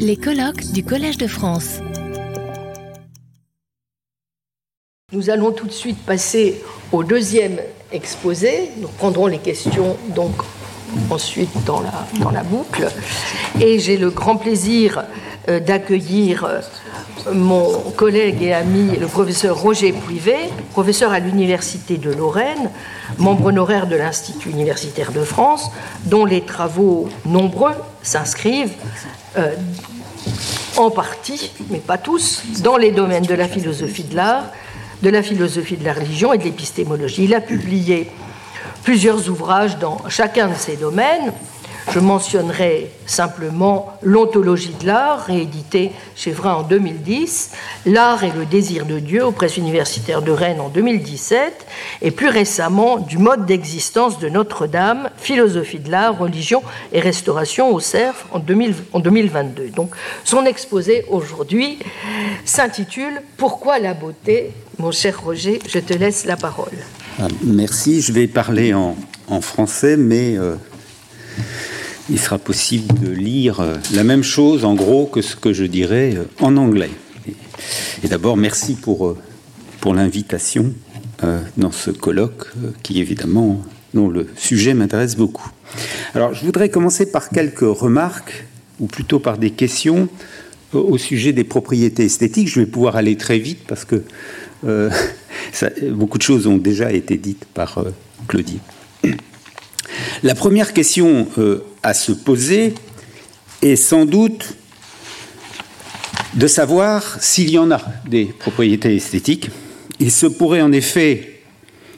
Les colloques du Collège de France. Nous allons tout de suite passer au deuxième exposé. Nous prendrons les questions donc ensuite dans la, boucle. Et j'ai le grand plaisir euh, d'accueillir euh, mon collègue et ami, le professeur Roger Privé, professeur à l'Université de Lorraine, membre honoraire de l'Institut universitaire de France, dont les travaux nombreux s'inscrivent euh, en partie, mais pas tous, dans les domaines de la philosophie de l'art, de la philosophie de la religion et de l'épistémologie. Il a publié plusieurs ouvrages dans chacun de ces domaines, je mentionnerai simplement L'ontologie de l'art, réédité chez Vrin en 2010, L'art et le désir de Dieu aux presses universitaires de Rennes en 2017, et plus récemment Du mode d'existence de Notre-Dame, philosophie de l'art, religion et restauration au CERF en, 2022. Donc son exposé aujourd'hui s'intitule Pourquoi la beauté? Mon cher Roger, je te laisse la parole. Ah, merci, je vais parler en, français, mais... Euh, il sera possible de lire euh, la même chose en gros que ce que je dirais euh, en anglais. Et d'abord, merci pour, euh, pour l'invitation dans ce colloque qui évidemment, dont le sujet m'intéresse beaucoup. Alors, je voudrais commencer par quelques remarques, ou plutôt par des questions au sujet des propriétés esthétiques. Je vais pouvoir aller très vite parce que beaucoup de choses ont déjà été dites par Claudie. La première question euh, à se poser est sans doute de savoir s'il y en a des propriétés esthétiques. Il se pourrait en effet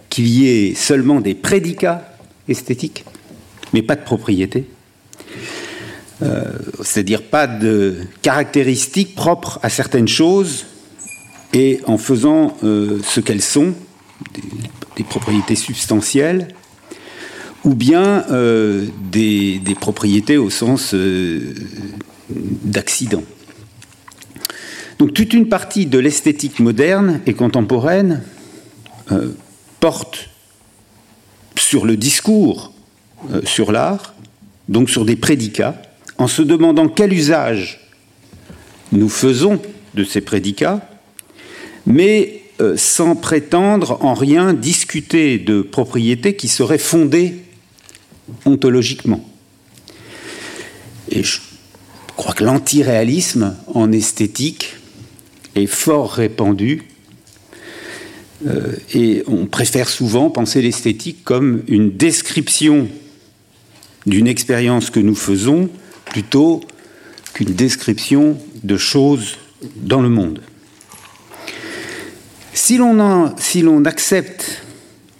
qu'il y ait seulement des prédicats esthétiques, mais pas de propriétés. Euh, c'est-à-dire pas de caractéristiques propres à certaines choses et en faisant euh, ce qu'elles sont, des, propriétés substantielles, ou bien euh, des, propriétés au sens euh, d'accident. Donc toute une partie de l'esthétique moderne et contemporaine euh, porte sur le discours sur l'art, donc sur des prédicats, en se demandant quel usage nous faisons de ces prédicats, mais sans prétendre en rien discuter de propriétés qui seraient fondées ontologiquement. Et je crois que l'antiréalisme en esthétique est fort répandu. Euh, et on préfère souvent penser l'esthétique comme une description d'une expérience que nous faisons plutôt qu'une description de choses dans le monde. Si l'on accepte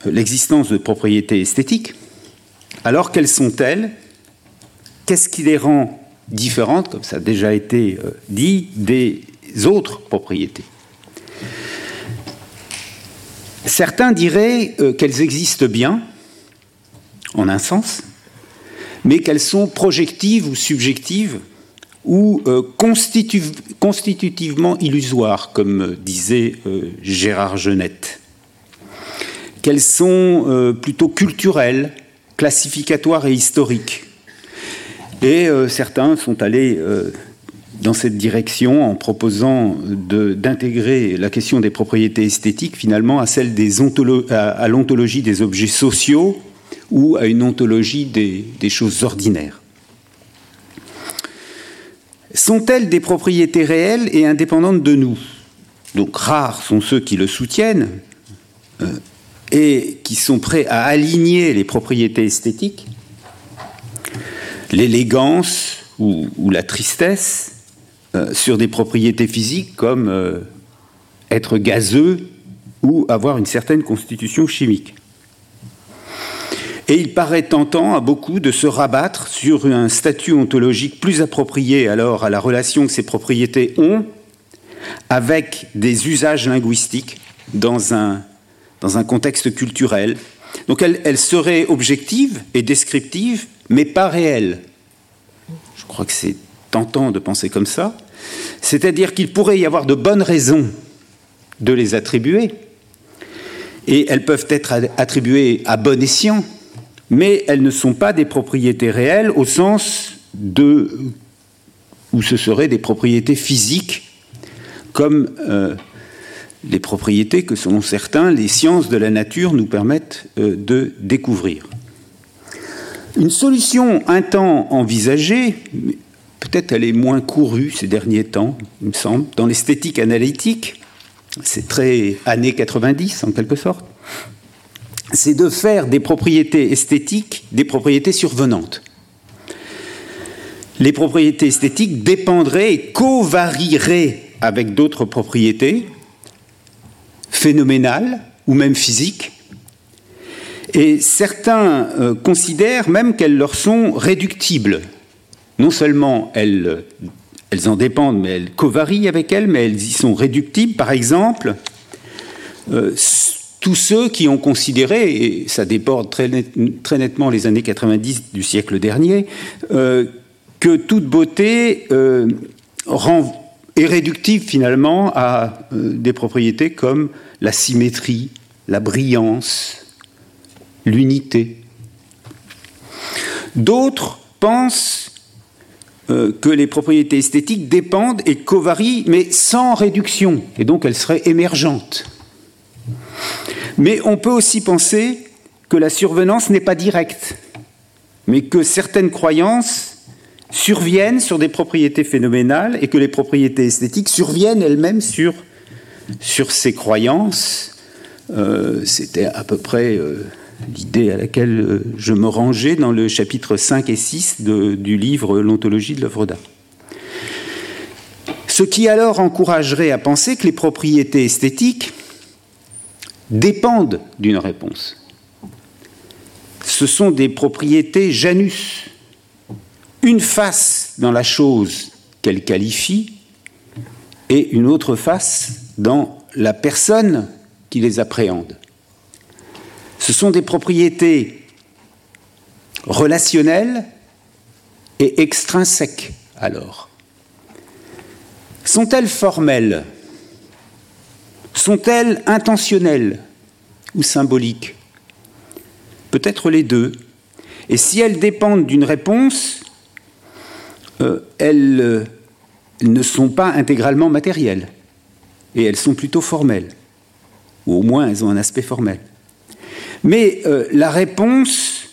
l'existence de propriétés esthétiques, alors quelles sont-elles Qu'est-ce qui les rend différentes, comme ça a déjà été euh, dit, des autres propriétés? Certains diraient euh, qu'elles existent bien, en un sens, mais qu'elles sont projectives ou subjectives ou euh, constitutivement illusoires, comme disait Gérard Genette. Qu'elles sont plutôt culturelles, classificatoire et historique. Et euh, certains sont allés euh, dans cette direction en proposant d'intégrer la question des propriétés esthétiques finalement à celle des à, l'ontologie des objets sociaux ou à une ontologie des, choses ordinaires. Sont-elles des propriétés réelles et indépendantes de nous? Donc rares sont ceux qui le soutiennent. Euh, et qui sont prêts à aligner les propriétés esthétiques, l'élégance ou, la tristesse, euh, sur des propriétés physiques comme euh, être gazeux ou avoir une certaine constitution chimique. Et il paraît tentant à beaucoup de se rabattre sur un statut ontologique plus approprié alors à la relation que ces propriétés ont avec des usages linguistiques dans un dans un contexte culturel. Donc elle, serait objective et descriptive, mais pas réelle. Je crois que c'est tentant de penser comme ça. C'est-à-dire qu'il pourrait y avoir de bonnes raisons de les attribuer, et elles peuvent être attribuées à bon escient, mais elles ne sont pas des propriétés réelles au sens de ou ce seraient des propriétés physiques, comme euh, les propriétés que, selon certains, les sciences de la nature nous permettent euh, de découvrir. Une solution un temps envisagée, peut-être elle est moins courue ces derniers temps, il me semble, dans l'esthétique analytique, c'est très années 90 en quelque sorte, c'est de faire des propriétés esthétiques des propriétés survenantes. Les propriétés esthétiques dépendraient et covarieraient avec d'autres propriétés phénoménales ou même physiques. Et certains euh, considèrent même qu'elles leur sont réductibles. Non seulement elles, elles en dépendent, mais elles covarient avec elles, mais elles y sont réductibles. Par exemple, euh, tous ceux qui ont considéré, et ça déborde très, nettement les années 90 du siècle dernier, euh, que toute beauté est réductive finalement à des propriétés comme la symétrie, la brillance, l'unité. D'autres pensent que les propriétés esthétiques dépendent et covarient, mais sans réduction, et donc elles seraient émergentes. Mais on peut aussi penser que la survenance n'est pas directe, mais que certaines croyances surviennent sur des propriétés phénoménales et que les propriétés esthétiques surviennent elles-mêmes sur, sur ces croyances. Euh, c'était à peu près euh, l'idée à laquelle euh, je me rangeais dans le chapitre 5 et 6 du livre L'ontologie de l'œuvre d'art. Ce qui alors encouragerait à penser que les propriétés esthétiques dépendent d'une réponse. Ce sont des propriétés Janus, une face dans la chose qu'elle qualifie et une autre face dans la personne qui les appréhende. Ce sont des propriétés relationnelles et extrinsèques alors. Sont-elles formelles? Sont-elles intentionnelles ou symboliques? Peut-être les deux. Et si elles dépendent d'une réponse, euh, elles ne sont pas intégralement matérielles. Et elles sont plutôt formelles. Ou au moins, elles ont un aspect formel. Mais euh, la réponse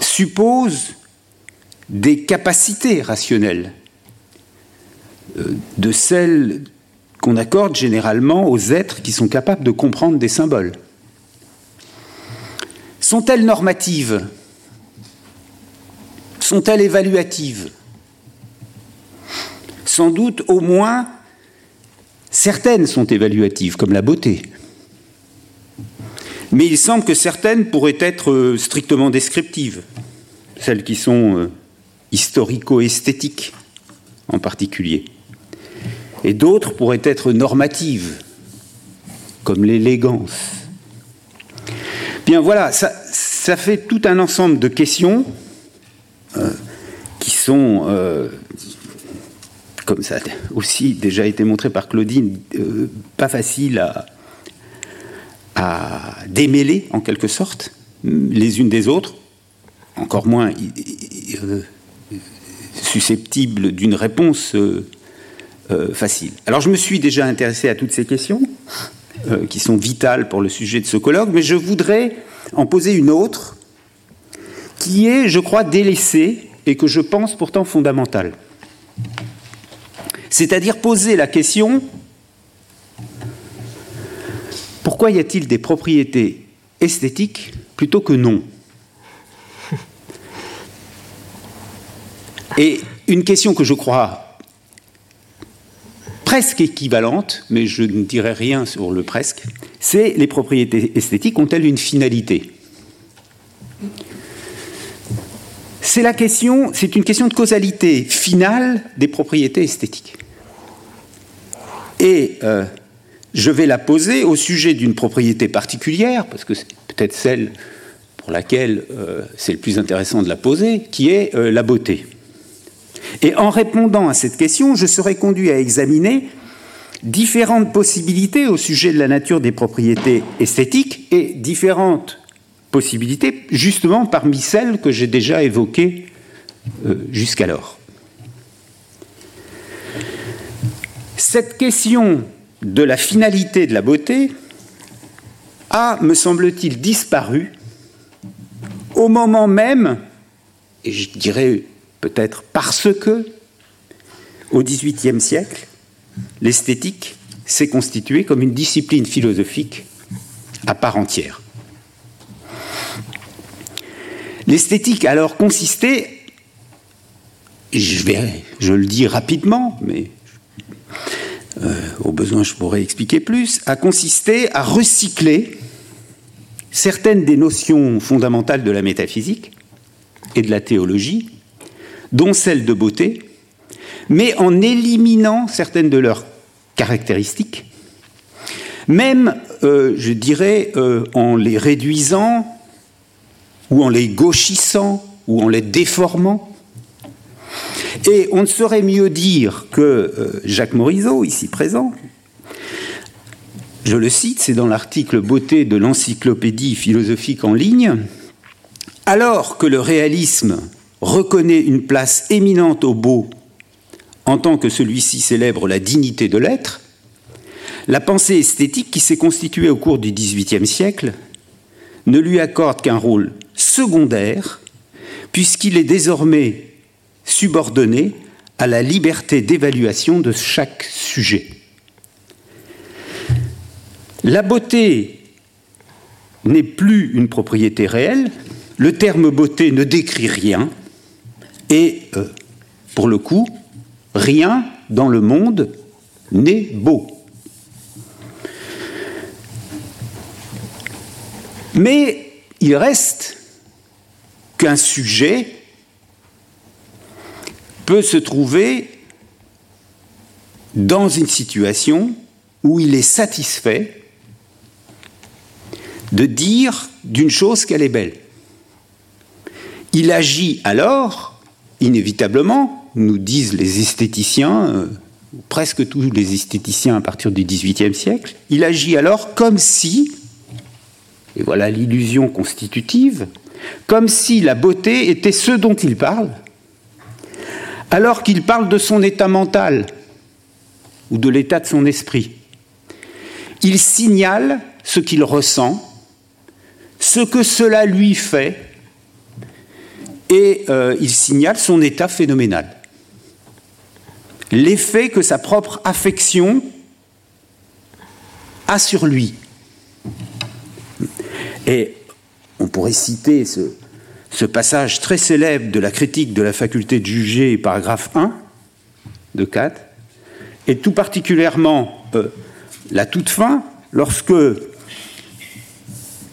suppose des capacités rationnelles, de celles qu'on accorde généralement aux êtres qui sont capables de comprendre des symboles. Sont-elles normatives? Sont-elles évaluatives? Sans doute au moins certaines sont évaluatives, comme la beauté. Mais il semble que certaines pourraient être euh, strictement descriptives, celles qui sont euh, historico-esthétiques en particulier et d'autres pourraient être normatives, comme l'élégance. Bien voilà, ça, fait tout un ensemble de questions euh, qui sont, comme ça a aussi déjà été montré par Claudine, euh, pas faciles à, démêler en quelque sorte les unes des autres, encore moins susceptibles d'une réponse euh, facile. Alors je me suis déjà intéressé à toutes ces questions, euh, qui sont vitales pour le sujet de ce colloque, mais je voudrais en poser une autre, qui est, je crois, délaissée et que je pense pourtant fondamentale. C'est-à-dire poser la question, pourquoi y a-t-il des propriétés esthétiques plutôt que non Et une question que je crois presque équivalente, mais je ne dirai rien sur le presque, c'est les propriétés esthétiques ont-elles une finalité C'est la question, c'est une question de causalité finale des propriétés esthétiques. Et euh, je vais la poser au sujet d'une propriété particulière, parce que c'est peut-être celle pour laquelle euh, c'est le plus intéressant de la poser, qui est euh, la beauté. Et en répondant à cette question, je serai conduit à examiner différentes possibilités au sujet de la nature des propriétés esthétiques et différentes possibilités justement parmi celles que j'ai déjà évoquées jusqu'alors. Cette question de la finalité de la beauté a, me semble-t-il, disparu au moment même, et je dirais peut-être parce que, au XVIIIe siècle, l'esthétique s'est constituée comme une discipline philosophique à part entière. L'esthétique alors consistait, je, vais, je le dis rapidement, mais euh, au besoin je pourrais expliquer plus, a consisté à recycler certaines des notions fondamentales de la métaphysique et de la théologie, dont celle de beauté, mais en éliminant certaines de leurs caractéristiques, même, euh, je dirais, euh, en les réduisant ou en les gauchissant ou en les déformant. Et on ne saurait mieux dire que euh, Jacques Morisot, ici présent, je le cite, c'est dans l'article Beauté de l'encyclopédie philosophique en ligne, alors que le réalisme reconnaît une place éminente au beau en tant que celui-ci célèbre la dignité de l'être, la pensée esthétique qui s'est constituée au cours du XVIIIe siècle ne lui accorde qu'un rôle secondaire, puisqu'il est désormais subordonné à la liberté d'évaluation de chaque sujet. La beauté n'est plus une propriété réelle, le terme beauté ne décrit rien, et euh, pour le coup, rien dans le monde n'est beau. Mais il reste qu'un sujet peut se trouver dans une situation où il est satisfait de dire d'une chose qu'elle est belle. Il agit alors, inévitablement, nous disent les esthéticiens, euh, presque tous les esthéticiens à partir du XVIIIe siècle, il agit alors comme si et voilà l'illusion constitutive, comme si la beauté était ce dont il parle, alors qu'il parle de son état mental ou de l'état de son esprit. Il signale ce qu'il ressent, ce que cela lui fait, et euh, il signale son état phénoménal. L'effet que sa propre affection a sur lui. Et on pourrait citer ce, passage très célèbre de la critique de la faculté de juger, paragraphe 1 de Kant, et tout particulièrement euh, la toute fin, lorsque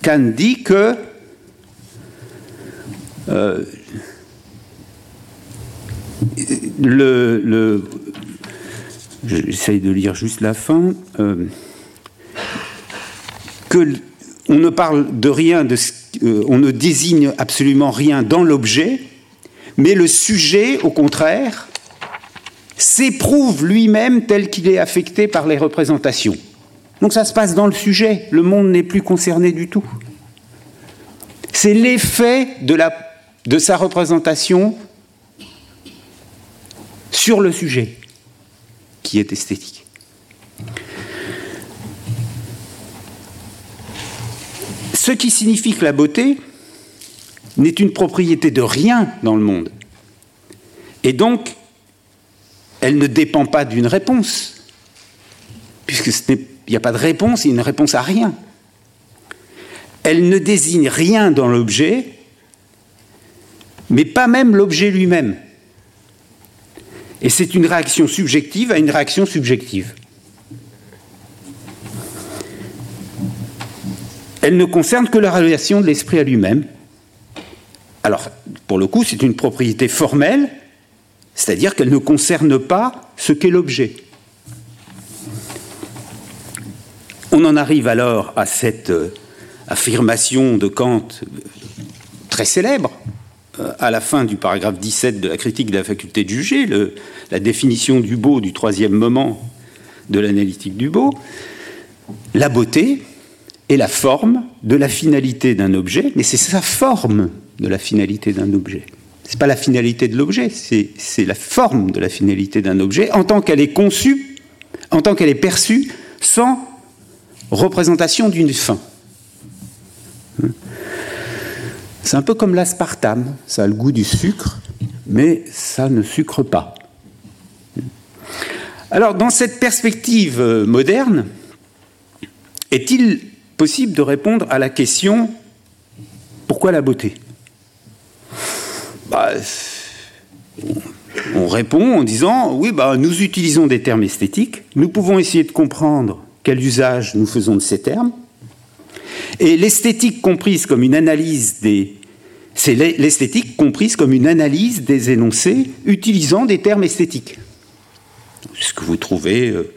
Kant dit que euh, le, j'essaye de lire juste la fin, euh, que on ne parle de rien, de, euh, on ne désigne absolument rien dans l'objet, mais le sujet, au contraire, s'éprouve lui-même tel qu'il est affecté par les représentations. Donc ça se passe dans le sujet, le monde n'est plus concerné du tout. C'est l'effet de, de sa représentation sur le sujet qui est esthétique. Ce qui signifie que la beauté n'est une propriété de rien dans le monde. Et donc, elle ne dépend pas d'une réponse, puisqu'il n'y a pas de réponse, il y a une réponse à rien. Elle ne désigne rien dans l'objet, mais pas même l'objet lui-même. Et c'est une réaction subjective à une réaction subjective. Elle ne concerne que la relation de l'esprit à lui-même. Alors, pour le coup, c'est une propriété formelle, c'est-à-dire qu'elle ne concerne pas ce qu'est l'objet. On en arrive alors à cette euh, affirmation de Kant très célèbre, euh, à la fin du paragraphe 17 de la critique de la faculté de juger, la définition du beau du troisième moment de l'analytique du beau. La beauté, est la forme de la finalité d'un objet, mais c'est sa forme de la finalité d'un objet. Ce n'est pas la finalité de l'objet, c'est la forme de la finalité d'un objet en tant qu'elle est conçue en tant qu'elle est perçue sans représentation d'une fin. C'est un peu comme l'aspartame, ça a le goût du sucre, mais ça ne sucre pas. Alors, dans cette perspective euh, moderne, est-il possible de répondre à la question pourquoi la beauté? Bah, On répond en disant oui, bah, nous utilisons des termes esthétiques, nous pouvons essayer de comprendre quel usage nous faisons de ces termes, et l'esthétique comprise comme une analyse des c'est l'esthétique comprise comme une analyse des énoncés utilisant des termes esthétiques. Ce que vous trouvez euh,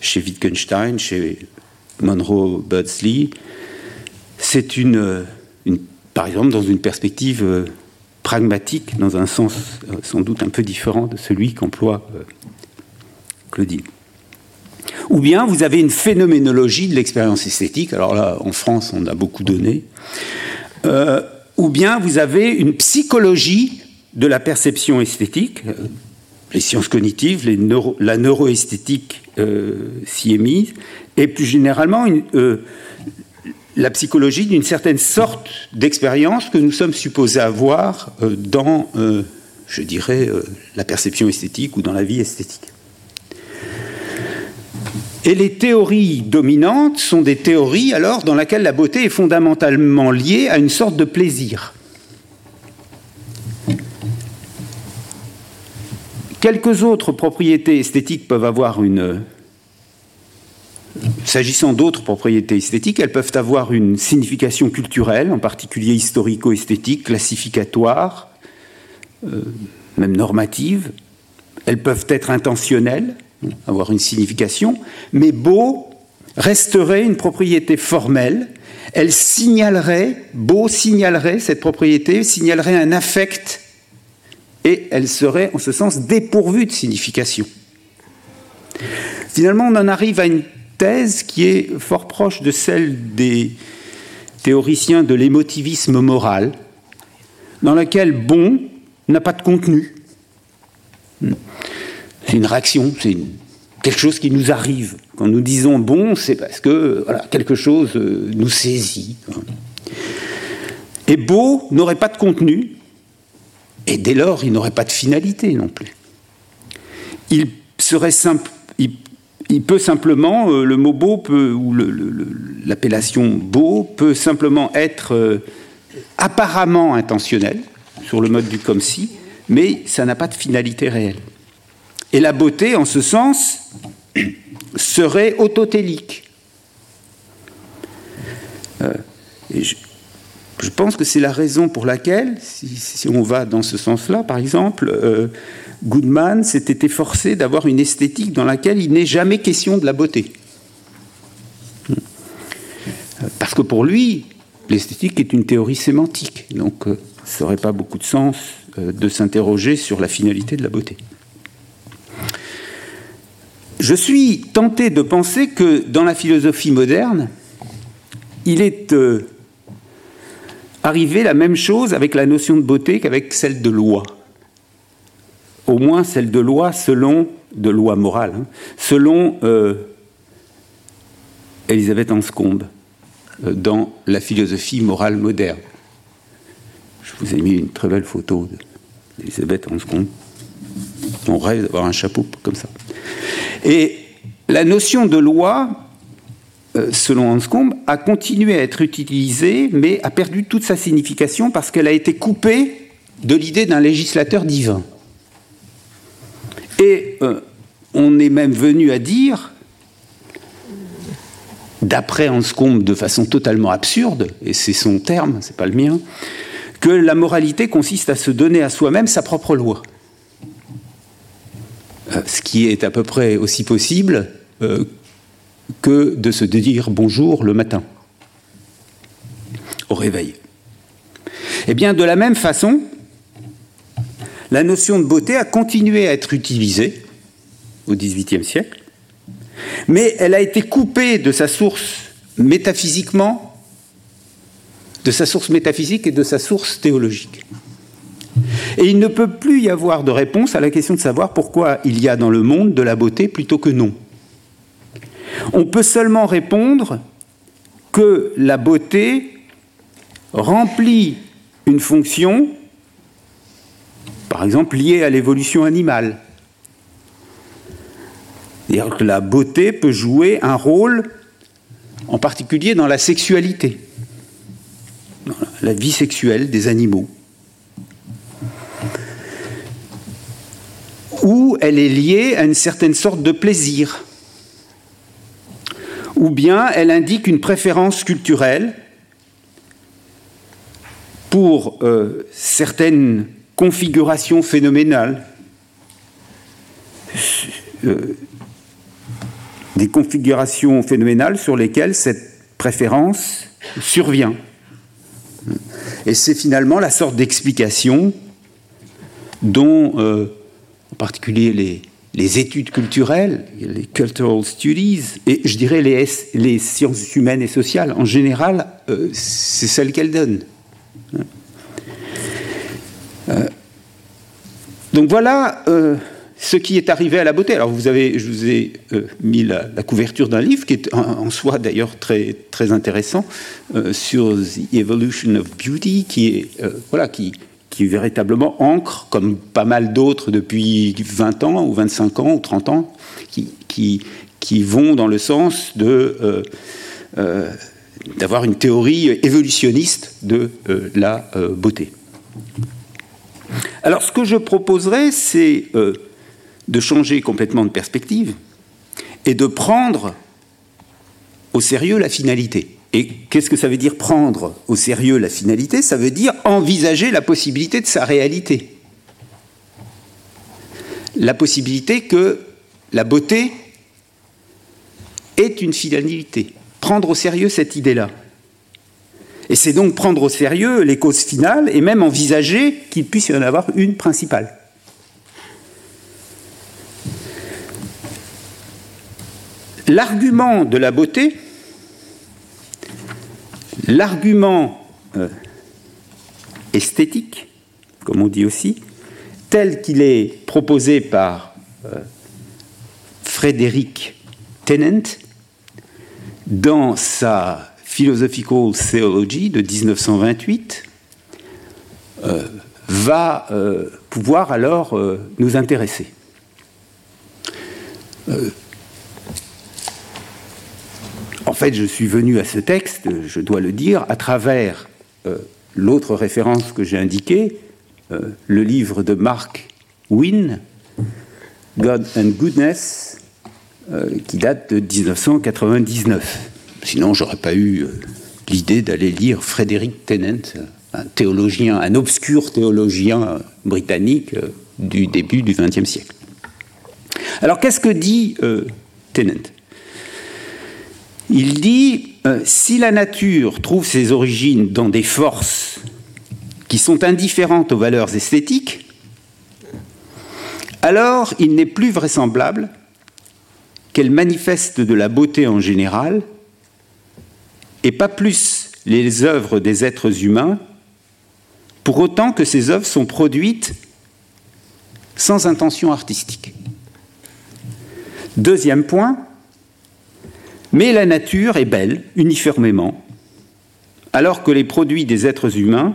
chez Wittgenstein, chez Monroe Beardsley, c'est une, par exemple, dans une perspective euh, pragmatique, dans un sens euh, sans doute un peu différent de celui qu'emploie Claudine. Ou bien vous avez une phénoménologie de l'expérience esthétique, alors là, en France, on a beaucoup donné. Euh, ou bien vous avez une psychologie de la perception esthétique, euh, les sciences cognitives, la neuroesthétique euh, s'y est mise, et plus généralement la psychologie d'une certaine sorte d'expérience que nous sommes supposés avoir dans, je dirais, la perception esthétique ou dans la vie esthétique. Et les théories dominantes sont des théories alors dans lesquelles la beauté est fondamentalement liée à une sorte de plaisir. Quelques autres propriétés esthétiques peuvent avoir une... S'agissant d'autres propriétés esthétiques, elles peuvent avoir une signification culturelle, en particulier historico-esthétique, classificatoire, euh, même normative. Elles peuvent être intentionnelles, avoir une signification, mais beau resterait une propriété formelle. Elle signalerait, beau signalerait cette propriété, signalerait un affect, et elle serait en ce sens dépourvue de signification. Finalement, on en arrive à une thèse qui est fort proche de celle des théoriciens de l'émotivisme moral, dans laquelle bon n'a pas de contenu. C'est une réaction, c'est quelque chose qui nous arrive. Quand nous disons bon, c'est parce que quelque chose euh, nous saisit. Et beau n'aurait pas de contenu, et dès lors, il n'aurait pas de finalité non plus. Il serait simple, il, peut simplement, euh, le mot beau ou l'appellation beau peut simplement être euh, apparemment intentionnel, sur le mode du comme si, mais ça n'a pas de finalité réelle. Et la beauté, en ce sens, serait autotélique. Euh, je, pense que c'est la raison pour laquelle, si, on va dans ce sens-là, par exemple, euh, Goodman s'était efforcé d'avoir une esthétique dans laquelle il n'est jamais question de la beauté. Parce que pour lui, l'esthétique est une théorie sémantique, donc euh, ça n'aurait pas beaucoup de sens de s'interroger sur la finalité de la beauté. Je suis tenté de penser que dans la philosophie moderne, il est arrivé la même chose avec la notion de beauté qu'avec celle de loi. Au moins celle de loi selon, de loi morale, hein, selon euh, Elisabeth Anscombe euh, dans la philosophie morale moderne. Je vous ai mis une très belle photo d'Elisabeth Anscombe. On rêve d'avoir un chapeau comme ça. Et la notion de loi, selon Hanscombe, a continué à être utilisée, mais a perdu toute sa signification parce qu'elle a été coupée de l'idée d'un législateur divin. Et euh, on est même venu à dire, d'après Hanscombe de façon totalement absurde, et c'est son terme, c'est pas le mien, que la moralité consiste à se donner à soi-même sa propre loi. Euh, ce qui est à peu près aussi possible euh, que de se dire bonjour le matin, au réveil. Eh bien, de la même façon, la notion de beauté a continué à être utilisée au XVIIIe siècle, mais elle a été coupée de sa source métaphysiquement, de sa source métaphysique et de sa source théologique. Et il ne peut plus y avoir de réponse à la question de savoir pourquoi il y a dans le monde de la beauté plutôt que non. On peut seulement répondre que la beauté remplit une fonction, par exemple liée à l'évolution animale. C'est-à-dire que la beauté peut jouer un rôle, en particulier dans la sexualité, dans la vie sexuelle des animaux. Ou elle est liée à une certaine sorte de plaisir ou bien elle indique une préférence culturelle pour euh, certaines configurations phénoménales, euh, des configurations phénoménales sur lesquelles cette préférence survient. Et c'est finalement la sorte d'explication dont, euh, en particulier les, les études culturelles, les cultural studies, et je dirais les, sciences humaines et sociales, en général, euh, c'est celle qu'elles donnent. Euh, donc voilà euh, ce qui est arrivé à la beauté. Alors vous avez, je vous ai mis la, couverture d'un livre qui est en, soi d'ailleurs très, très intéressant sur The Evolution of Beauty, qui est voilà qui qui véritablement ancre, comme pas mal d'autres depuis 20 ans ou 25 ans ou 30 ans, qui, qui, vont dans le sens de euh, euh, d'avoir une théorie évolutionniste de euh, la beauté. Alors ce que je proposerais, c'est de changer complètement de perspective et de prendre au sérieux la finalité. Et qu'est-ce que ça veut dire prendre au sérieux la finalité? Ça veut dire envisager la possibilité de sa réalité. La possibilité que la beauté est une finalité. Prendre au sérieux cette idée-là. Et c'est donc prendre au sérieux les causes finales et même envisager qu'il puisse y en avoir une principale. L'argument de la beauté, L'argument euh, esthétique, comme on dit aussi, tel qu'il est proposé par euh, Frédéric Tennant dans sa Philosophical Theology de 1928, euh, va pouvoir alors nous intéresser. En fait, je suis venu à ce texte, je dois le dire, à travers euh, l'autre référence que j'ai indiquée, euh, le livre de Mark Wynne, God and Goodness, euh, qui date de 1999. Sinon, j'aurais pas eu l'idée d'aller lire Frédéric Tennant, un théologien, un obscur théologien britannique du début du XXe siècle. Alors, qu'est-ce que dit Tennant? Il dit, euh, si la nature trouve ses origines dans des forces qui sont indifférentes aux valeurs esthétiques, alors il n'est plus vraisemblable qu'elle manifeste de la beauté en général, et pas plus les œuvres des êtres humains, pour autant que ces œuvres sont produites sans intention artistique. Deuxième point, mais la nature est belle uniformément, alors que les produits des êtres humains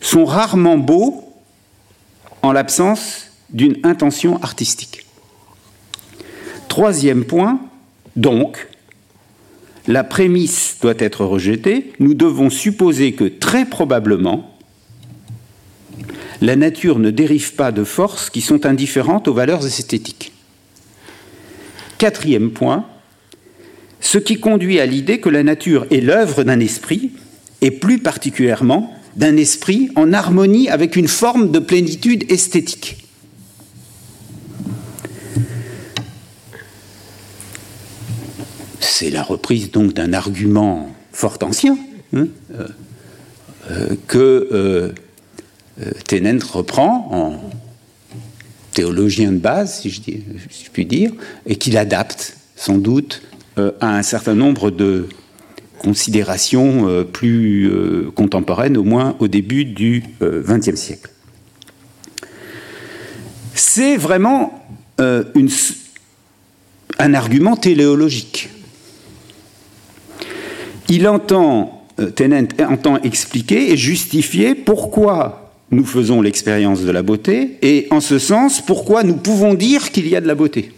sont rarement beaux en l'absence d'une intention artistique. Troisième point, donc, la prémisse doit être rejetée, nous devons supposer que très probablement, la nature ne dérive pas de forces qui sont indifférentes aux valeurs esthétiques. Quatrième point, ce qui conduit à l'idée que la nature est l'œuvre d'un esprit, et plus particulièrement d'un esprit en harmonie avec une forme de plénitude esthétique. C'est la reprise donc d'un argument fort ancien hein, euh, euh, que euh, Tennant reprend en théologien de base, si je, puis dire, et qu'il adapte sans doute euh, à un certain nombre de, considération plus contemporaine, au moins au début du XXe siècle. C'est vraiment un argument téléologique. Il entend, Tennant entend expliquer et justifier pourquoi nous faisons l'expérience de la beauté, et en ce sens, pourquoi nous pouvons dire qu'il y a de la beauté.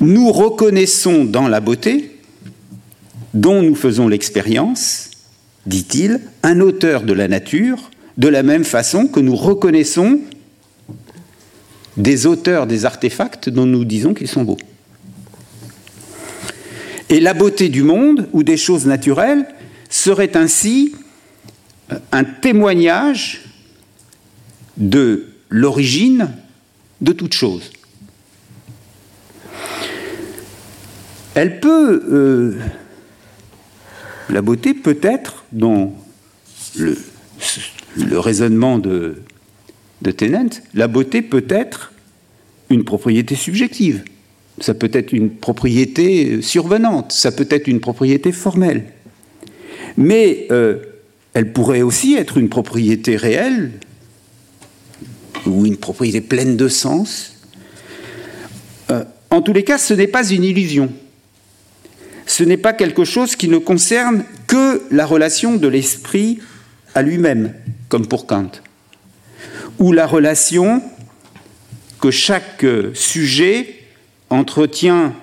Nous reconnaissons dans la beauté, dont nous faisons l'expérience, dit-il, un auteur de la nature, de la même façon que nous reconnaissons des auteurs des artefacts dont nous disons qu'ils sont beaux. Et la beauté du monde ou des choses naturelles serait ainsi un témoignage de l'origine de toute chose. Elle peut, euh, la beauté peut être, dans le, raisonnement de, de la beauté peut être une propriété subjective, ça peut être une propriété survenante, ça peut être une propriété formelle. Mais euh, elle pourrait aussi être une propriété réelle ou une propriété pleine de sens. Euh, en tous les cas, ce n'est pas une illusion. Ce n'est pas quelque chose qui ne concerne que la relation de l'esprit à lui-même, comme pour Kant, ou la relation que chaque sujet entretient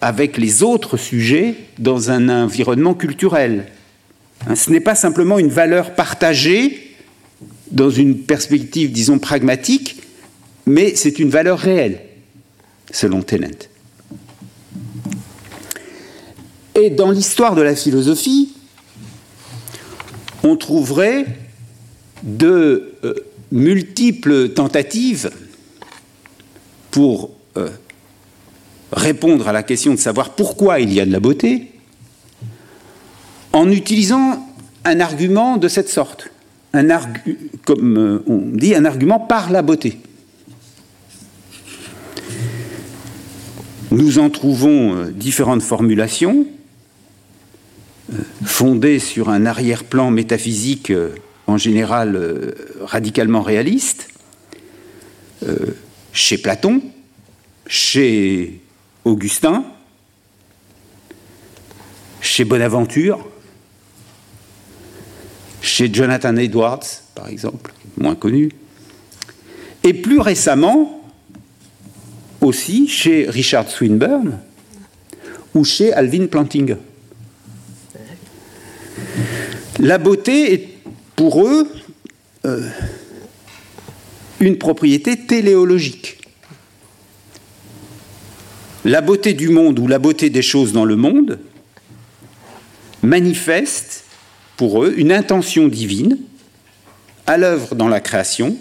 avec les autres sujets dans un environnement culturel. Hein, ce n'est pas simplement une valeur partagée dans une perspective, disons, pragmatique, mais c'est une valeur réelle, selon Tennant. Et dans l'histoire de la philosophie, on trouverait de euh, multiples tentatives pour euh, répondre à la question de savoir pourquoi il y a de la beauté, en utilisant un argument de cette sorte, un comme euh, on dit, un argument par la beauté. Nous en trouvons différentes formulations, euh, fondées sur un arrière-plan métaphysique en général radicalement réaliste, chez Platon, chez Augustin, chez Bonaventure, chez Jonathan Edwards, par exemple, moins connu, et plus récemment aussi chez Richard Swinburne ou chez Alvin Plantinga. La beauté est pour eux euh, une propriété téléologique. La beauté du monde ou la beauté des choses dans le monde manifeste pour eux une intention divine à l'œuvre dans la création,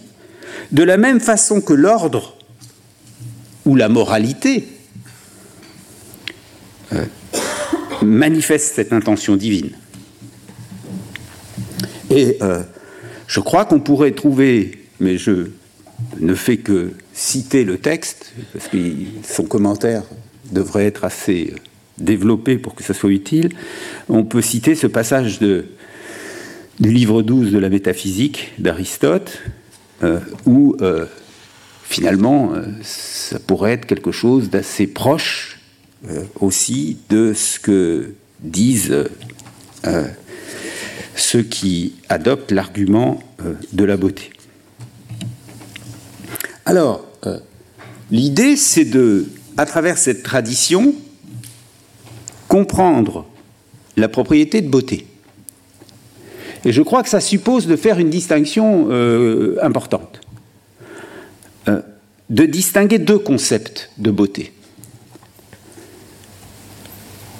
de la même façon que l'ordre ou la moralité euh, manifeste cette intention divine. Et euh, je crois qu'on pourrait trouver, mais je ne fais que citer le texte, parce que son commentaire devrait être assez développé pour que ça soit utile, on peut citer ce passage du livre 12 de la métaphysique d'Aristote, euh, où euh, finalement euh, ça pourrait être quelque chose d'assez proche aussi de ce que disent ceux qui adoptent l'argument de la beauté. Alors, l'idée, c'est de, à travers cette tradition, comprendre la propriété de beauté. Et je crois que ça suppose de faire une distinction euh, importante. Euh, de distinguer deux concepts de beauté.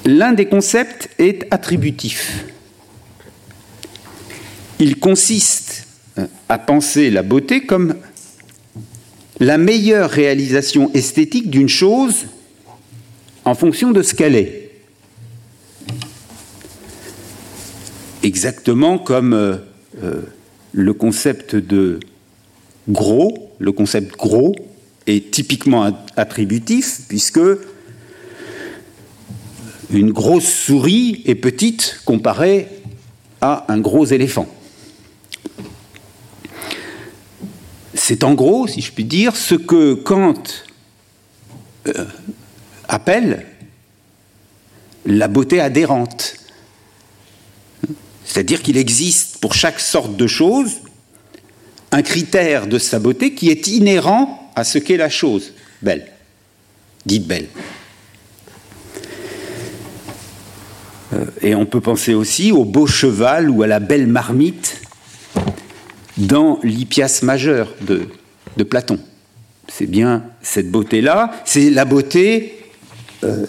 L'un des concepts est attributif. Il consiste euh, à penser la beauté comme la meilleure réalisation esthétique d'une chose en fonction de ce qu'elle est. exactement comme euh, euh, le concept de gros, le concept gros est typiquement attributif puisque une grosse souris est petite comparée à un gros éléphant. C'est en gros, si je puis dire, ce que Kant euh, appelle la beauté adhérente. C'est-à-dire qu'il existe pour chaque sorte de chose un critère de sa beauté qui est inhérent à ce qu'est la chose belle, dite belle. Euh, et on peut penser aussi au beau cheval ou à la belle marmite dans l'Hippias majeur de, Platon. C'est bien cette beauté-là, c'est la beauté euh,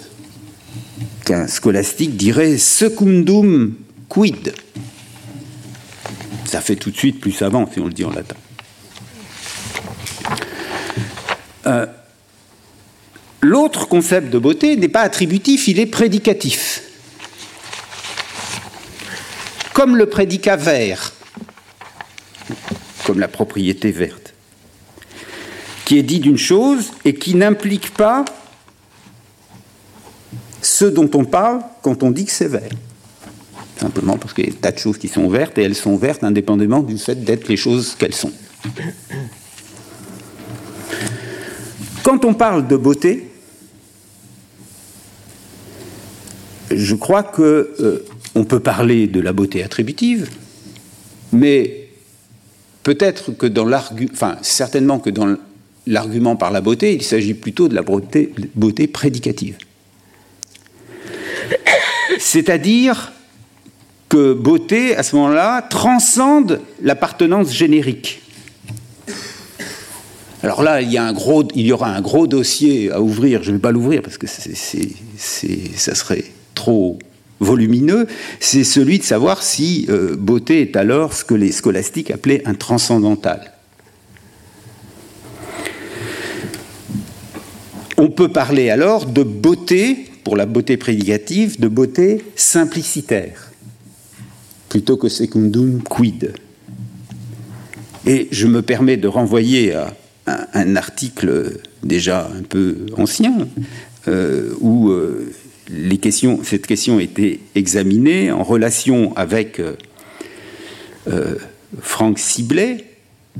qu'un scolastique dirait secundum quid. Ça fait tout de suite plus savant si on le dit en latin. Euh, l'autre concept de beauté n'est pas attributif, il est prédicatif. Comme le prédicat vert, comme la propriété verte, qui est dit d'une chose et qui n'implique pas ce dont on parle quand on dit que c'est vert. Simplement parce qu'il y a des tas de choses qui sont vertes et elles sont vertes indépendamment du fait d'être les choses qu'elles sont. Quand on parle de beauté, je crois que euh, on peut parler de la beauté attributive, mais peut-être que dans l'argument, enfin certainement que dans l'argument par la beauté, il s'agit plutôt de la beauté, beauté prédicative. C'est-à-dire que beauté, à ce moment-là, transcende l'appartenance générique. Alors là, il y, a un gros, il y aura un gros dossier à ouvrir. Je ne vais pas l'ouvrir parce que ça serait trop volumineux. C'est celui de savoir si euh, beauté est alors ce que les scolastiques appelaient un transcendantal. On peut parler alors de beauté, pour la beauté prédicative, de beauté simplicitaire plutôt que secundum quid. Et je me permets de renvoyer à un, article déjà un peu ancien, euh, où euh, cette question était examinée en relation avec euh, Franck Ciblet,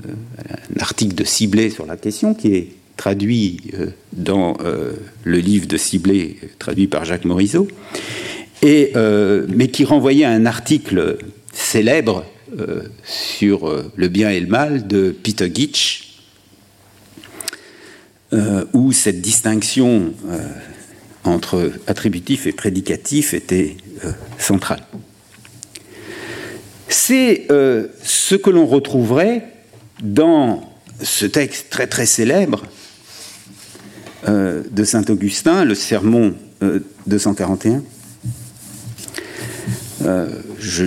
un article de Ciblet sur la question qui est traduit dans le livre de Ciblet, traduit par Jacques Morisot euh, mais qui renvoyait à un article célèbre euh, sur euh, le bien et le mal de Peter Gitch, où cette distinction entre attributif et prédicatif était centrale. C'est ce que l'on retrouverait dans ce texte très très célèbre de Saint Augustin, le Sermon 241, euh, je,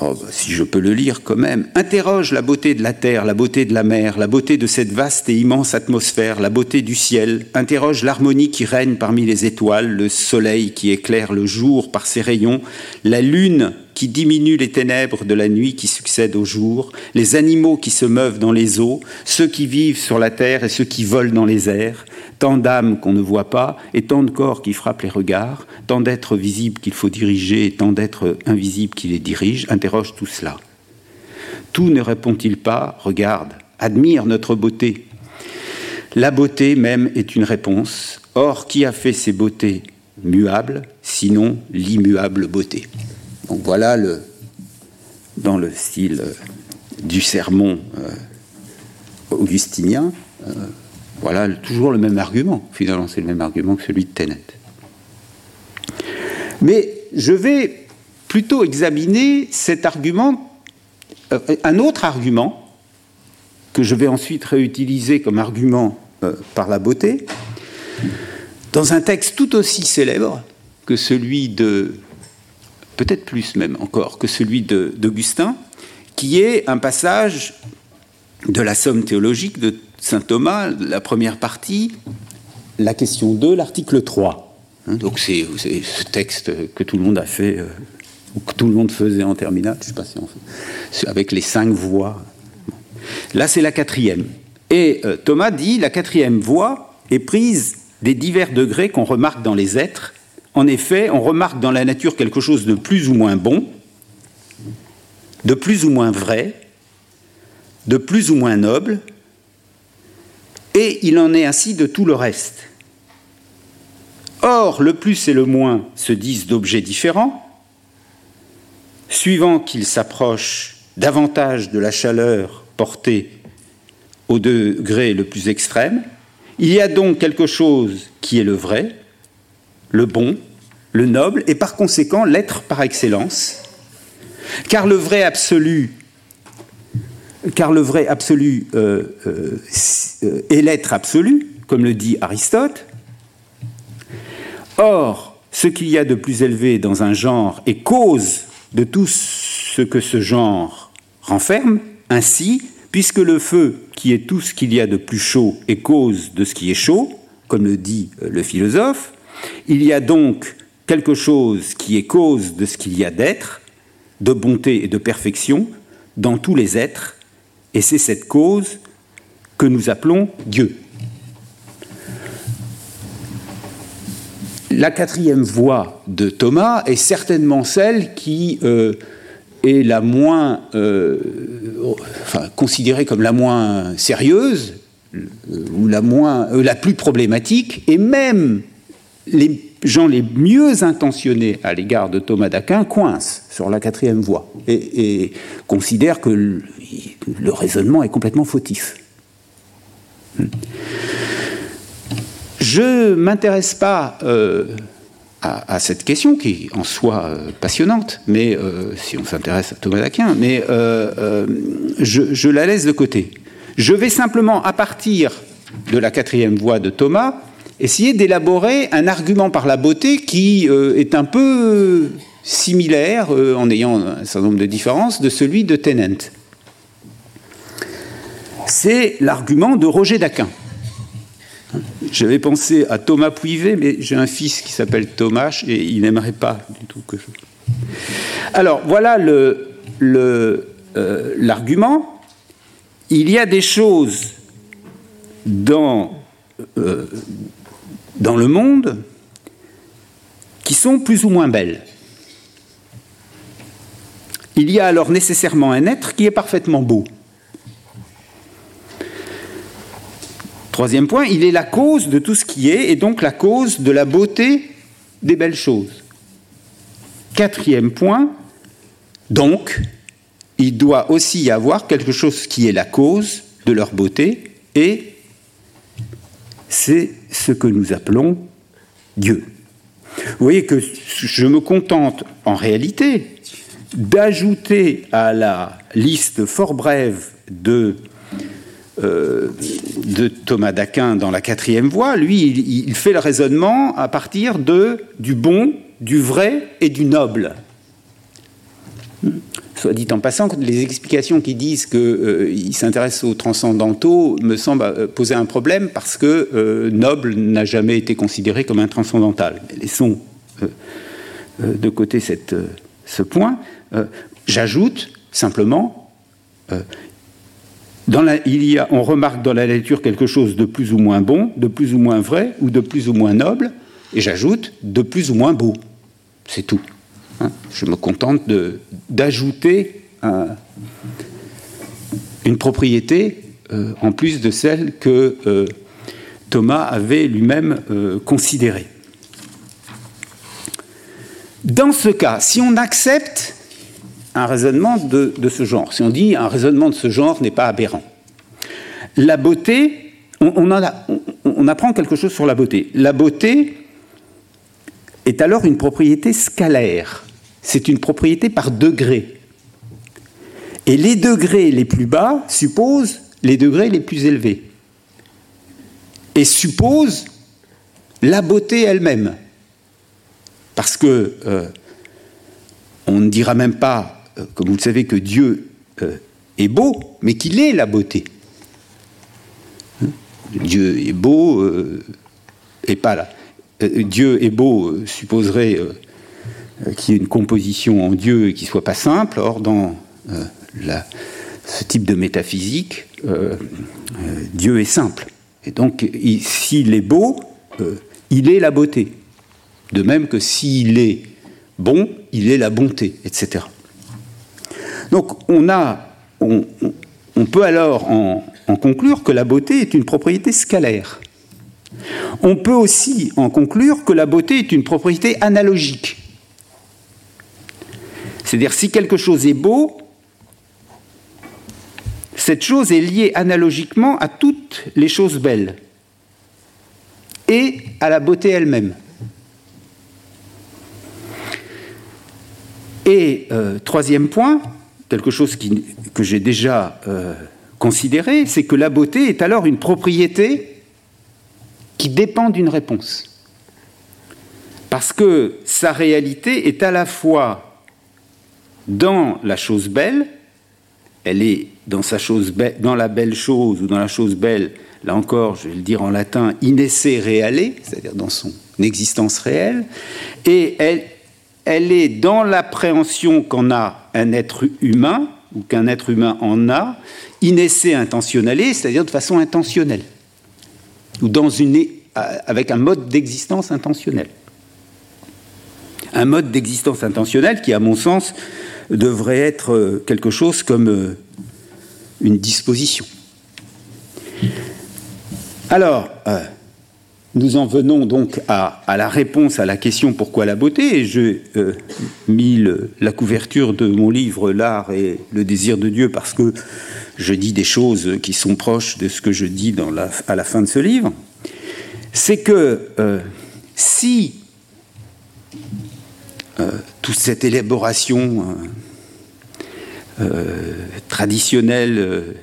oh, bah, si je peux le lire quand même, interroge la beauté de la terre, la beauté de la mer, la beauté de cette vaste et immense atmosphère, la beauté du ciel, interroge l'harmonie qui règne parmi les étoiles, le soleil qui éclaire le jour par ses rayons, la lune qui diminue les ténèbres de la nuit qui succède au jour, les animaux qui se meuvent dans les eaux, ceux qui vivent sur la terre et ceux qui volent dans les airs, tant d'âmes qu'on ne voit pas et tant de corps qui frappent les regards, tant d'êtres visibles qu'il faut diriger et tant d'êtres invisibles qui les dirigent, interroge tout cela. Tout ne répond-il pas Regarde, admire notre beauté? La beauté même est une réponse. Or, qui a fait ces beautés muables, sinon l'immuable beauté? Donc voilà le, dans le style euh, du sermon euh, augustinien. Euh, voilà toujours le même argument. Finalement, c'est le même argument que celui de Tenet. Mais je vais plutôt examiner cet argument, un autre argument, que je vais ensuite réutiliser comme argument par la beauté, dans un texte tout aussi célèbre que celui de, peut-être plus même encore, que celui d'Augustin, qui est un passage de la somme théologique de Saint Thomas, la première partie, la question 2, l'article 3. Hein, donc c'est ce texte que tout le monde a fait, euh, que tout le monde faisait en terminale, je ne sais pas si on fait, avec les cinq voix. Là, c'est la quatrième. Et euh, Thomas dit, la quatrième voix est prise des divers degrés qu'on remarque dans les êtres, en effet, on remarque dans la nature quelque chose de plus ou moins bon, de plus ou moins vrai, de plus ou moins noble, et il en est ainsi de tout le reste. Or, le plus et le moins se disent d'objets différents, suivant qu'ils s'approchent davantage de la chaleur portée au degré le plus extrême. Il y a donc quelque chose qui est le vrai, le bon, le noble, et par conséquent l'être par excellence. Car le vrai absolu, car le vrai absolu euh, euh, est l'être absolu, comme le dit Aristote. Or, ce qu'il y a de plus élevé dans un genre est cause de tout ce que ce genre renferme. Ainsi, puisque le feu, qui est tout ce qu'il y a de plus chaud, est cause de ce qui est chaud, comme le dit euh, le philosophe, il y a donc quelque chose qui est cause de ce qu'il y a d'être, de bonté et de perfection dans tous les êtres, et c'est cette cause que nous appelons Dieu. La quatrième voie de Thomas est certainement celle qui euh, est la moins, euh, considérée comme la moins sérieuse euh, ou la, la plus problématique, et même les gens les mieux intentionnés à l'égard de Thomas d'Aquin coincent sur la quatrième voie et, considèrent que le, raisonnement est complètement fautif. Je m'intéresse pas euh, à, cette question qui est en soi euh, passionnante, mais euh, si on s'intéresse à Thomas d'Aquin, mais je, je, la laisse de côté. Je vais simplement, à partir de la quatrième voie de Thomas, essayer d'élaborer un argument par la beauté qui est un peu similaire, en ayant un certain nombre de différences, de celui de Tennant. C'est l'argument de Roger d'Aquin. J'avais pensé à Thomas Pouivet, mais j'ai un fils qui s'appelle Thomas et il n'aimerait pas du tout que je. Alors voilà euh, l'argument. il y a des choses dans, euh, dans le monde qui sont plus ou moins belles. Il y a alors nécessairement un être qui est parfaitement beau. Troisième point, il est la cause de tout ce qui est et donc la cause de la beauté des belles choses. Quatrième point, donc, il doit aussi y avoir quelque chose qui est la cause de leur beauté et c'est ce que nous appelons Dieu. Vous voyez que je me contente en réalité d'ajouter à la liste fort brève de euh, de Thomas d'Aquin dans la quatrième voie, lui, il, fait le raisonnement à partir de, du bon, du vrai et du noble. Soit dit en passant, les explications qui disent qu'il euh, s'intéresse aux transcendantaux me semblent euh, poser un problème parce que noble n'a jamais été considéré comme un transcendantal. laissons de côté ce point. J'ajoute simplement, il y a, on remarque dans la lecture quelque chose de plus ou moins bon, de plus ou moins vrai, ou de plus ou moins noble, et j'ajoute de plus ou moins beau. C'est tout. Hein. Je me contente d'ajouter une propriété euh, en plus de celle que euh, Thomas avait lui-même euh, considérée. Dans ce cas, si on accepte un raisonnement de, ce genre. Si on dit un raisonnement de ce genre n'est pas aberrant. La beauté, on, on, apprend quelque chose sur la beauté. La beauté est alors une propriété scalaire. C'est une propriété par degré. Et les degrés les plus bas supposent les degrés les plus élevés. Et supposent la beauté elle-même. Parce que euh, on ne dira même pas euh, comme vous le savez, que Dieu euh, est beau, mais qu'il est la beauté. Hein? Dieu est beau et pas là. Dieu est beau supposerait qu'il y ait une composition en Dieu qui soit pas simple. Or, dans ce type de métaphysique, Dieu est simple. Et donc, s'il est beau, il est la beauté. De même que s'il est bon, il est la bonté, etc. Donc on, a, on, peut alors en, conclure que la beauté est une propriété scalaire. On peut aussi en conclure que la beauté est une propriété analogique. C'est-à-dire si quelque chose est beau, cette chose est liée analogiquement à toutes les choses belles et à la beauté elle-même. Et euh, troisième point, quelque chose que j'ai déjà euh, considéré, c'est que la beauté est alors une propriété qui dépend d'une réponse. Parce que sa réalité est à la fois dans la chose belle, elle est dans, sa chose dans la belle chose ou dans la chose belle, là encore, je vais le dire en latin, inesse reale, c'est-à-dire dans son existence réelle, et elle, est dans l'appréhension qu'en a un être humain, ou qu'un être humain en a, inesse intentionnelle, c'est-à-dire de façon intentionnelle, ou dans une, avec un mode d'existence intentionnel. Un mode d'existence intentionnel qui, à mon sens, devrait être quelque chose comme euh, une disposition. Alors, euh, nous en venons donc à, la réponse à la question pourquoi la beauté, et j'ai euh, mis la couverture de mon livre L'art et le désir de Dieu parce que je dis des choses qui sont proches de ce que je dis à la fin de ce livre. C'est que euh, si euh, toute cette élaboration traditionnelle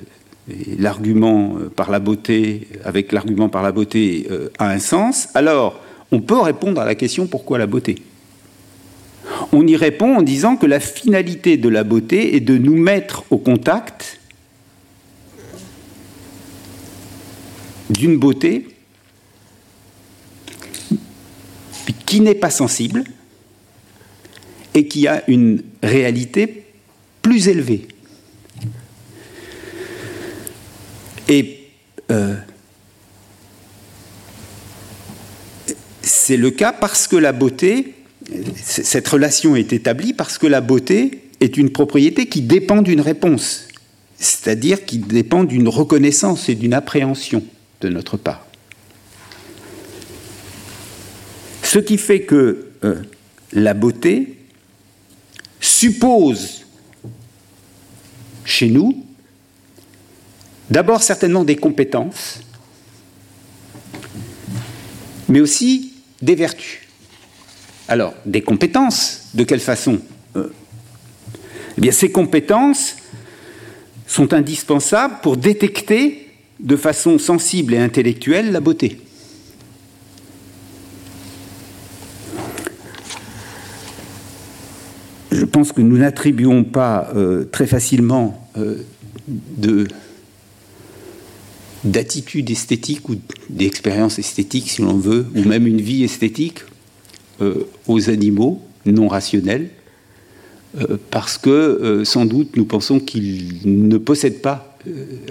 l'argument euh, par la beauté, avec l'argument par la beauté, euh, a un sens, alors on peut répondre à la question pourquoi la beauté? On y répond en disant que la finalité de la beauté est de nous mettre au contact d'une beauté qui n'est pas sensible et qui a une réalité plus élevée. Et euh, c'est le cas parce que la beauté, cette relation est établie parce que la beauté est une propriété qui dépend d'une réponse, c'est-à-dire qui dépend d'une reconnaissance et d'une appréhension de notre part. Ce qui fait que euh, la beauté suppose chez nous D'abord certainement des compétences, mais aussi des vertus. Alors, des compétences, de quelle façon? Eh bien, ces compétences sont indispensables pour détecter de façon sensible et intellectuelle la beauté. Je pense que nous n'attribuons pas euh, très facilement euh, de d'attitude esthétique ou d'expérience esthétique, si l'on veut, ou même une vie esthétique euh, aux animaux non rationnels, parce que sans doute nous pensons qu'ils ne possèdent pas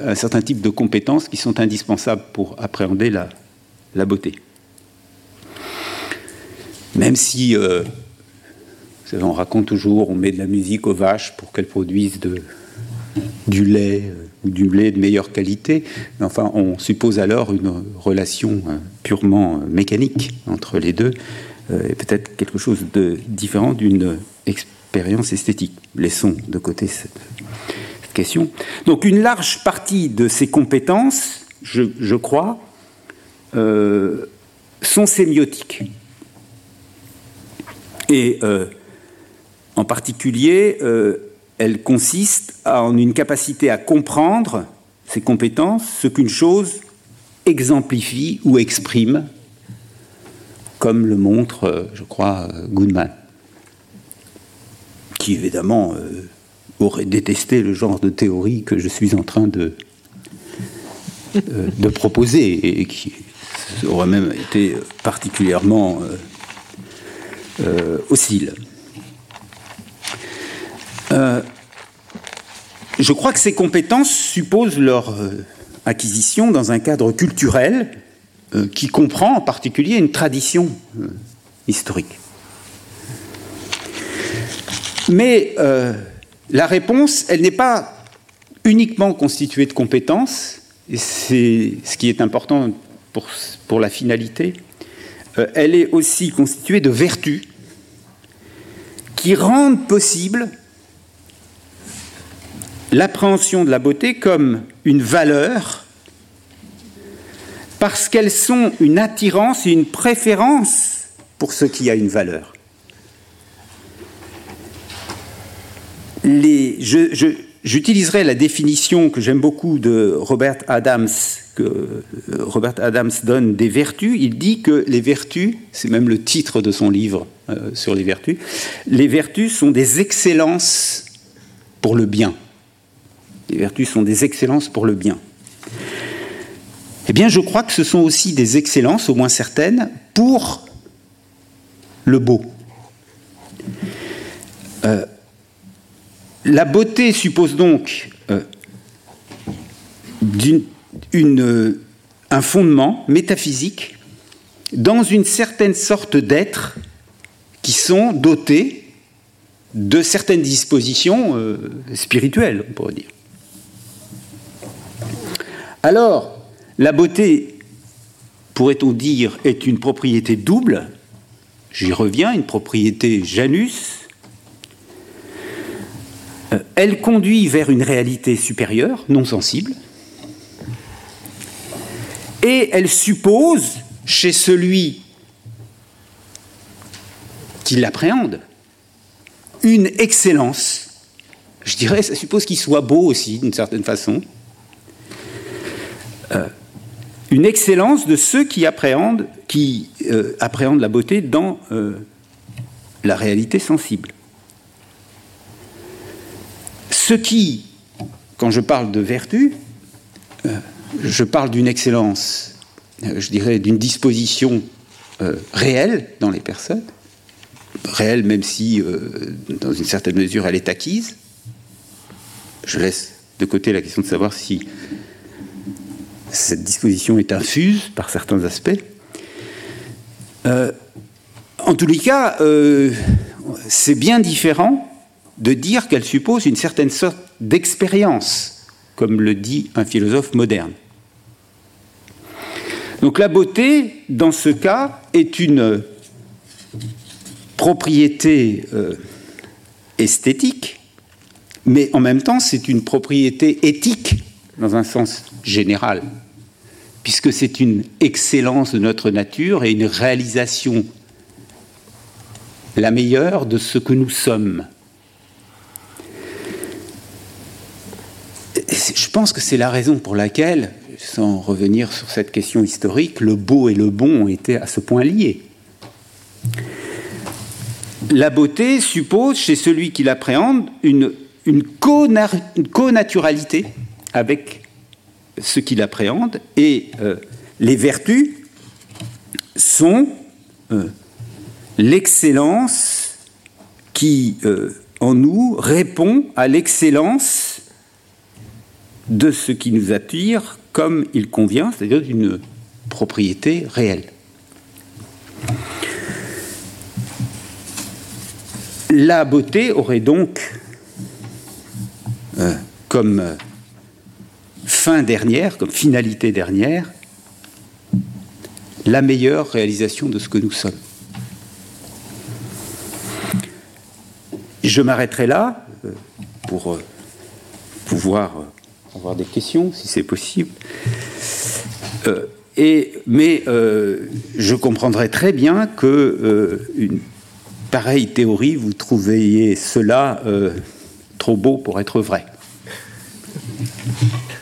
un certain type de compétences qui sont indispensables pour appréhender la beauté. Même si, on raconte toujours, on met de la musique aux vaches pour qu'elles produisent du lait du blé de meilleure qualité. Enfin, on suppose alors une relation euh, purement euh, mécanique entre les deux, euh, et peut-être quelque chose de différent d'une expérience esthétique. Laissons de côté cette, question. Donc, une large partie de ces compétences, je, crois, sont sémiotiques. Et en particulier, elle consiste en une capacité à comprendre ses compétences, ce qu'une chose exemplifie ou exprime, comme le montre, je crois, Goodman, qui évidemment euh, aurait détesté le genre de théorie que je suis en train de, euh, proposer et qui aurait même été particulièrement euh, hostile. Euh, je crois que ces compétences supposent leur euh, acquisition dans un cadre culturel euh, qui comprend en particulier une tradition historique. Mais la réponse, elle n'est pas uniquement constituée de compétences, et c'est ce qui est important pour, la finalité, elle est aussi constituée de vertus qui rendent possible l'appréhension de la beauté comme une valeur parce qu'elles sont une attirance et une préférence pour ce qui a une valeur. J'utiliserai la définition que j'aime beaucoup de Robert Adams, que euh, Robert Adams donne des vertus. Il dit que les vertus, c'est même le titre de son livre euh, sur les vertus, les vertus sont des excellences pour le bien. Les vertus sont des excellences pour le bien. Eh bien, je crois que ce sont aussi des excellences, au moins certaines, pour le beau. Euh, la beauté suppose donc euh, un fondement métaphysique dans une certaine sorte d'être qui sont dotés de certaines dispositions euh, spirituelles, on pourrait dire. Alors, la beauté, pourrait-on dire, est une propriété double? J'y reviens, une propriété Janus. Euh, elle conduit vers une réalité supérieure, non sensible. Et elle suppose, chez celui qui l'appréhende, une excellence. Je dirais, ça suppose qu'il soit beau aussi, d'une certaine façon. Euh, une excellence de ceux qui appréhendent, qui, euh, appréhendent la beauté dans euh, la réalité sensible. Ce qui, quand je parle de vertu, je parle d'une excellence, je dirais d'une disposition réelle dans les personnes, réelle même si dans une certaine mesure elle est acquise. Je laisse de côté la question de savoir si cette disposition est infuse par certains aspects. Euh, en tous les cas, euh, c'est bien différent de dire qu'elle suppose une certaine sorte d'expérience, comme le dit un philosophe moderne. Donc la beauté, dans ce cas, est une propriété euh, esthétique, mais en même temps, c'est une propriété éthique, dans un sens général puisque c'est une excellence de notre nature et une réalisation la meilleure de ce que nous sommes. Je pense que c'est la raison pour laquelle, sans revenir sur cette question historique, le beau et le bon ont été à ce point liés. La beauté suppose chez celui qui l'appréhende une co-naturalité avec ce qu'il appréhende, et euh, les vertus sont euh, l'excellence qui, euh, en nous, répond à l'excellence de ce qui nous attire comme il convient, c'est-à-dire d'une propriété réelle. La beauté aurait donc comme fin dernière, comme finalité dernière, la meilleure réalisation de ce que nous sommes. Je m'arrêterai là euh, pour euh, pouvoir euh, avoir des questions, si c'est possible. et, mais je comprendrai très bien que une pareille théorie, vous trouviez cela trop beau pour être vrai.